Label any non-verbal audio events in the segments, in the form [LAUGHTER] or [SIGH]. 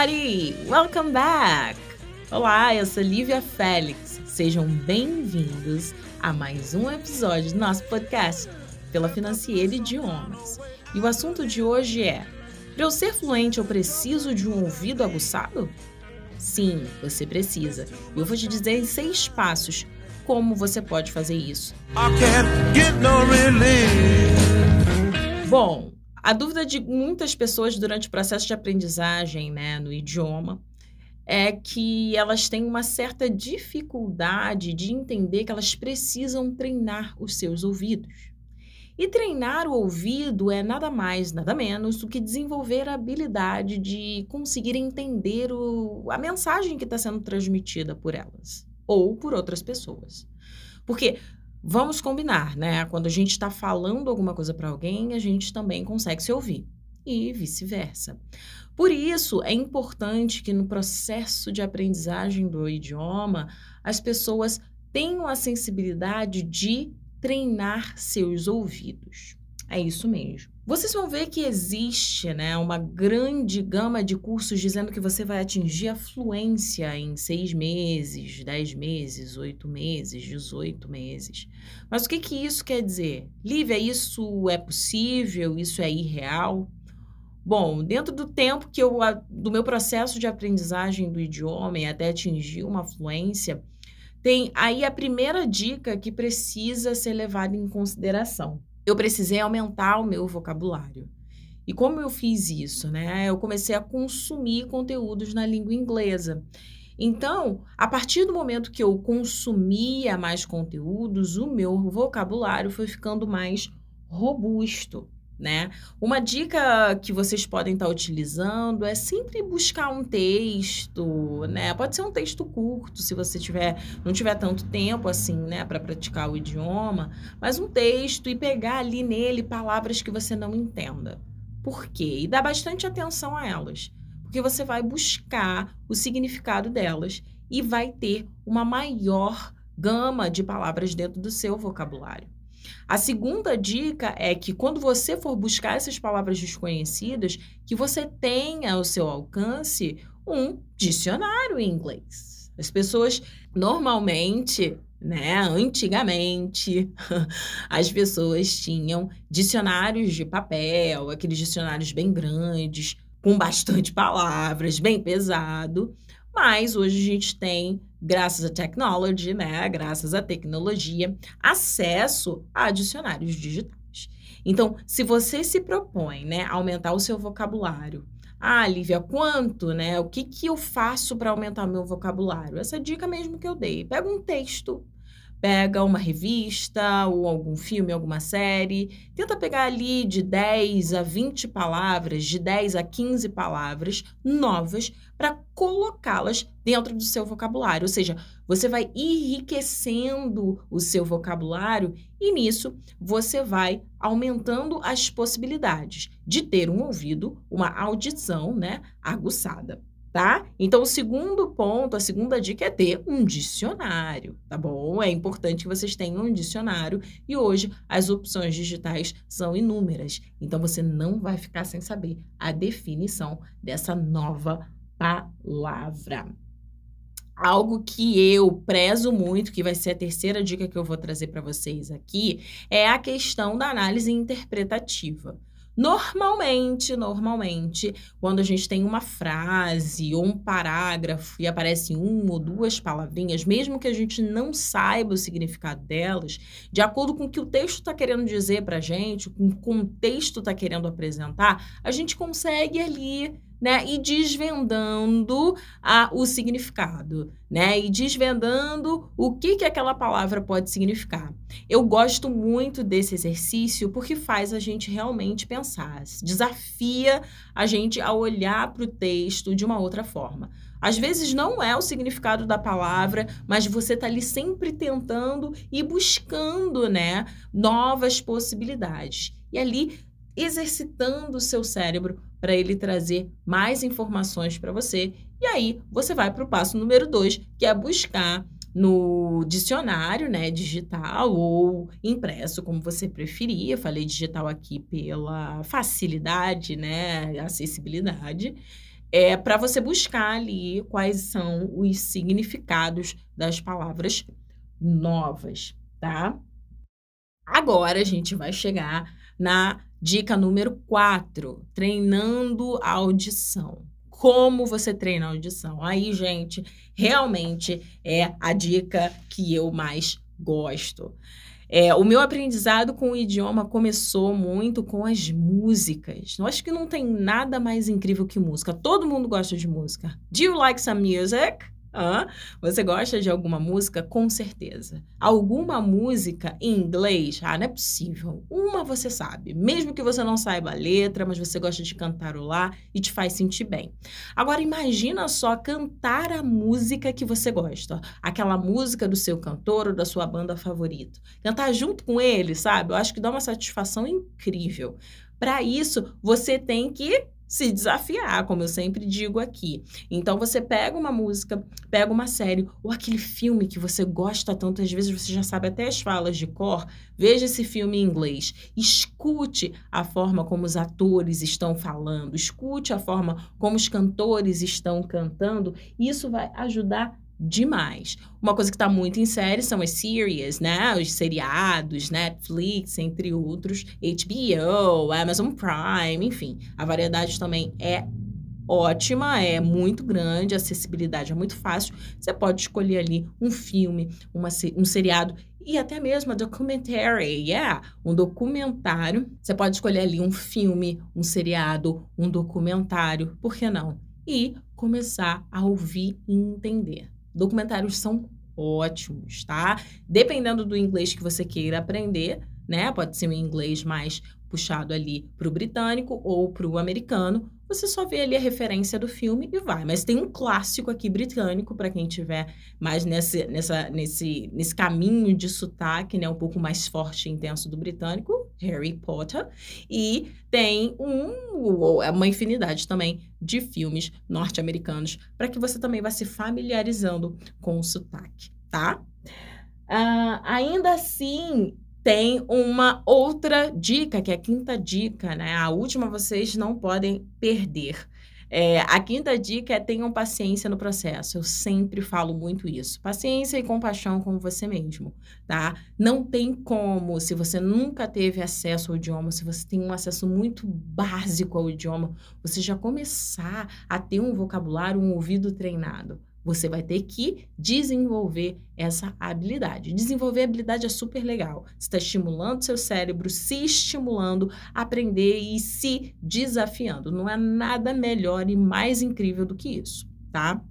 everybody! Welcome back! Olá, eu sou Lívia Félix. Sejam bem-vindos a mais um episódio do nosso podcast pela Financiera Idiomas. E o assunto de hoje é: para eu ser fluente, eu preciso de um ouvido aguçado? Sim, você precisa. E eu vou te dizer em seis passos como você pode fazer isso. Bom, a dúvida de muitas pessoas durante o processo de aprendizagem né, no idioma é que elas têm uma certa dificuldade de entender que elas precisam treinar os seus ouvidos. E treinar o ouvido é nada mais, nada menos do que desenvolver a habilidade de conseguir entender o, a mensagem que está sendo transmitida por elas ou por outras pessoas. Porque Vamos combinar, né? Quando a gente está falando alguma coisa para alguém, a gente também consegue se ouvir e vice-versa. Por isso, é importante que no processo de aprendizagem do idioma, as pessoas tenham a sensibilidade de treinar seus ouvidos. É isso mesmo. Vocês vão ver que existe né, uma grande gama de cursos dizendo que você vai atingir a fluência em seis meses, dez meses, oito meses, dezoito meses. Mas o que, que isso quer dizer? Lívia, isso é possível? Isso é irreal? Bom, dentro do tempo que eu, do meu processo de aprendizagem do idioma e até atingir uma fluência, tem aí a primeira dica que precisa ser levada em consideração eu precisei aumentar o meu vocabulário. E como eu fiz isso, né? Eu comecei a consumir conteúdos na língua inglesa. Então, a partir do momento que eu consumia mais conteúdos, o meu vocabulário foi ficando mais robusto né? Uma dica que vocês podem estar utilizando é sempre buscar um texto, né? Pode ser um texto curto, se você tiver não tiver tanto tempo assim, né, para praticar o idioma, mas um texto e pegar ali nele palavras que você não entenda. Por quê? E dar bastante atenção a elas, porque você vai buscar o significado delas e vai ter uma maior gama de palavras dentro do seu vocabulário. A segunda dica é que quando você for buscar essas palavras desconhecidas, que você tenha ao seu alcance um dicionário em inglês. As pessoas normalmente, né, antigamente, [LAUGHS] as pessoas tinham dicionários de papel, aqueles dicionários bem grandes, com bastante palavras, bem pesado, mas hoje a gente tem graças à technology, né, graças à tecnologia, acesso a dicionários digitais. Então, se você se propõe, né, aumentar o seu vocabulário, ah, Lívia, quanto, né? O que, que eu faço para aumentar meu vocabulário? Essa dica mesmo que eu dei. Pega um texto, pega uma revista ou algum filme, alguma série, tenta pegar ali de 10 a 20 palavras, de 10 a 15 palavras novas para colocá-las dentro do seu vocabulário. Ou seja, você vai enriquecendo o seu vocabulário e nisso você vai aumentando as possibilidades de ter um ouvido, uma audição, né, aguçada tá? Então, o segundo ponto, a segunda dica é ter um dicionário, tá bom? É importante que vocês tenham um dicionário e hoje as opções digitais são inúmeras. Então, você não vai ficar sem saber a definição dessa nova palavra. Algo que eu prezo muito, que vai ser a terceira dica que eu vou trazer para vocês aqui, é a questão da análise interpretativa. Normalmente, normalmente, quando a gente tem uma frase ou um parágrafo e aparece uma ou duas palavrinhas, mesmo que a gente não saiba o significado delas, de acordo com o que o texto está querendo dizer para a gente, com o contexto está querendo apresentar, a gente consegue ali né, e desvendando a, o significado, né, e desvendando o que, que aquela palavra pode significar. Eu gosto muito desse exercício porque faz a gente realmente pensar, desafia a gente a olhar para o texto de uma outra forma. Às vezes não é o significado da palavra, mas você está ali sempre tentando e buscando, né, novas possibilidades. E ali exercitando o seu cérebro para ele trazer mais informações para você. E aí você vai para o passo número dois, que é buscar no dicionário, né, digital ou impresso, como você preferir. Eu falei digital aqui pela facilidade, né, acessibilidade. é para você buscar ali quais são os significados das palavras novas, tá? Agora a gente vai chegar na dica número 4, treinando a audição. Como você treina a audição? Aí, gente, realmente é a dica que eu mais gosto. É, o meu aprendizado com o idioma começou muito com as músicas. Eu acho que não tem nada mais incrível que música. Todo mundo gosta de música. Do you like some music? Hã? Você gosta de alguma música? Com certeza. Alguma música em inglês? Ah, não é possível. Uma você sabe. Mesmo que você não saiba a letra, mas você gosta de cantarolar e te faz sentir bem. Agora, imagina só cantar a música que você gosta. Aquela música do seu cantor ou da sua banda favorita. Cantar junto com ele, sabe? Eu acho que dá uma satisfação incrível. Para isso, você tem que se desafiar, como eu sempre digo aqui. Então você pega uma música, pega uma série ou aquele filme que você gosta tanto, às vezes você já sabe até as falas de cor, veja esse filme em inglês, escute a forma como os atores estão falando, escute a forma como os cantores estão cantando, isso vai ajudar demais. Uma coisa que está muito em série são as series, né? Os seriados, Netflix, entre outros, HBO, Amazon Prime, enfim. A variedade também é ótima, é muito grande, a acessibilidade é muito fácil. Você pode escolher ali um filme, uma, um seriado e até mesmo a documentary, yeah, um documentário. Você pode escolher ali um filme, um seriado, um documentário, por que não? E começar a ouvir e entender. Documentários são ótimos, tá? Dependendo do inglês que você queira aprender, né? Pode ser um inglês mais puxado ali para o britânico ou para o americano. Você só vê ali a referência do filme e vai. Mas tem um clássico aqui britânico para quem tiver mais nesse, nessa, nesse, nesse caminho de sotaque, né? Um pouco mais forte e intenso do britânico, Harry Potter. E tem um, uma infinidade também de filmes norte-americanos para que você também vá se familiarizando com o sotaque, tá? Uh, ainda assim, tem uma outra dica, que é a quinta dica, né? A última vocês não podem perder. É, a quinta dica é tenham paciência no processo. Eu sempre falo muito isso. Paciência e compaixão com você mesmo, tá? Não tem como, se você nunca teve acesso ao idioma, se você tem um acesso muito básico ao idioma, você já começar a ter um vocabulário, um ouvido treinado. Você vai ter que desenvolver essa habilidade. Desenvolver habilidade é super legal. Você está estimulando seu cérebro, se estimulando aprender e se desafiando. Não é nada melhor e mais incrível do que isso, tá?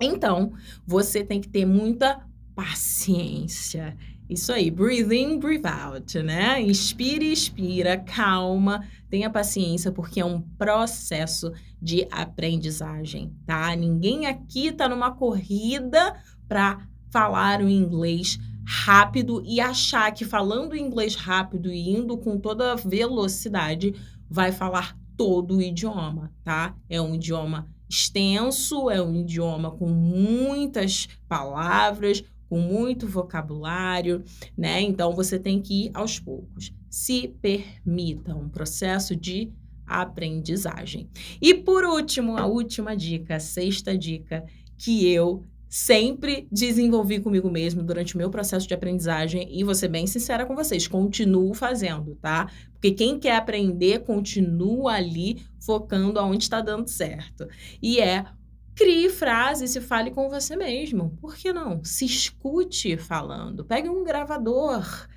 Então, você tem que ter muita paciência. Isso aí, breathe in, breathe out, né? Inspira, expira, calma, tenha paciência, porque é um processo de aprendizagem, tá? Ninguém aqui tá numa corrida para falar o inglês rápido e achar que falando inglês rápido e indo com toda velocidade vai falar todo o idioma, tá? É um idioma extenso, é um idioma com muitas palavras, com muito vocabulário, né? Então você tem que ir aos poucos. Se permita um processo de aprendizagem. E por último, a última dica, a sexta dica que eu sempre desenvolvi comigo mesmo durante o meu processo de aprendizagem e vou ser bem sincera com vocês, continuo fazendo, tá? Porque quem quer aprender continua ali focando aonde está dando certo. E é Crie frases e fale com você mesmo. Por que não? Se escute falando. Pegue um gravador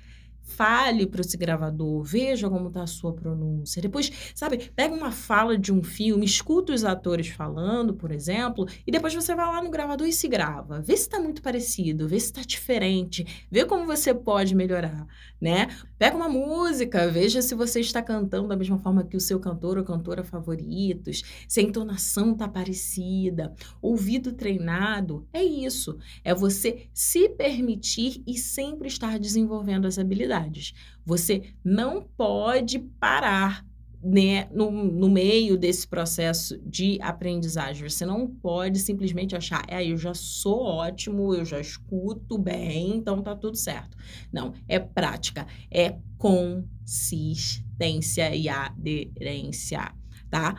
fale para esse gravador, veja como está a sua pronúncia. Depois, sabe, pega uma fala de um filme, escuta os atores falando, por exemplo, e depois você vai lá no gravador e se grava. Vê se está muito parecido, vê se está diferente, vê como você pode melhorar, né? Pega uma música, veja se você está cantando da mesma forma que o seu cantor ou cantora favoritos, se a entonação está parecida. Ouvido treinado é isso, é você se permitir e sempre estar desenvolvendo as habilidades Você não pode parar né, no, no meio desse processo de aprendizagem. Você não pode simplesmente achar, é, eu já sou ótimo, eu já escuto bem, então tá tudo certo. Não, é prática, é consistência e aderência, tá?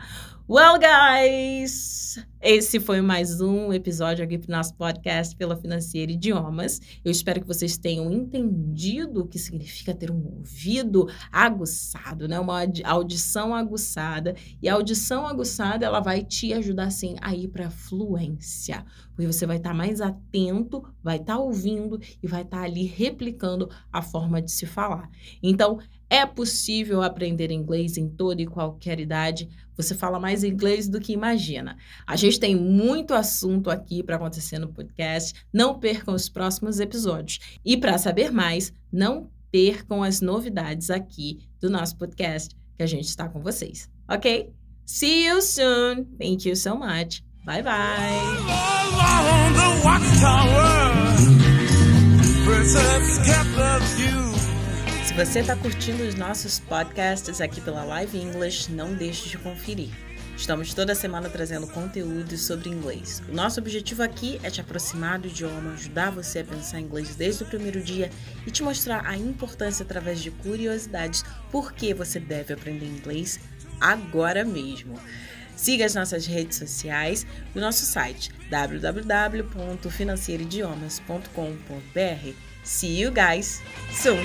Well, guys, esse foi mais um episódio aqui para o nosso podcast pela Financeira Idiomas. Eu espero que vocês tenham entendido o que significa ter um ouvido aguçado, né? Uma audição aguçada. E a audição aguçada, ela vai te ajudar, assim, a ir para fluência. Porque você vai estar tá mais atento, vai estar tá ouvindo e vai estar tá ali replicando a forma de se falar. Então, é possível aprender inglês em toda e qualquer idade. Você fala mais inglês do que imagina. A gente tem muito assunto aqui para acontecer no podcast. Não percam os próximos episódios. E para saber mais, não percam as novidades aqui do nosso podcast, que a gente está com vocês. Ok? See you soon. Thank you so much. Bye bye. Se você está curtindo os nossos podcasts aqui pela Live English, não deixe de conferir. Estamos toda semana trazendo conteúdo sobre inglês. O nosso objetivo aqui é te aproximar do idioma, ajudar você a pensar inglês desde o primeiro dia e te mostrar a importância através de curiosidades por que você deve aprender inglês agora mesmo. Siga as nossas redes sociais e o nosso site www.financeiroidiomas.com.br. See you guys soon!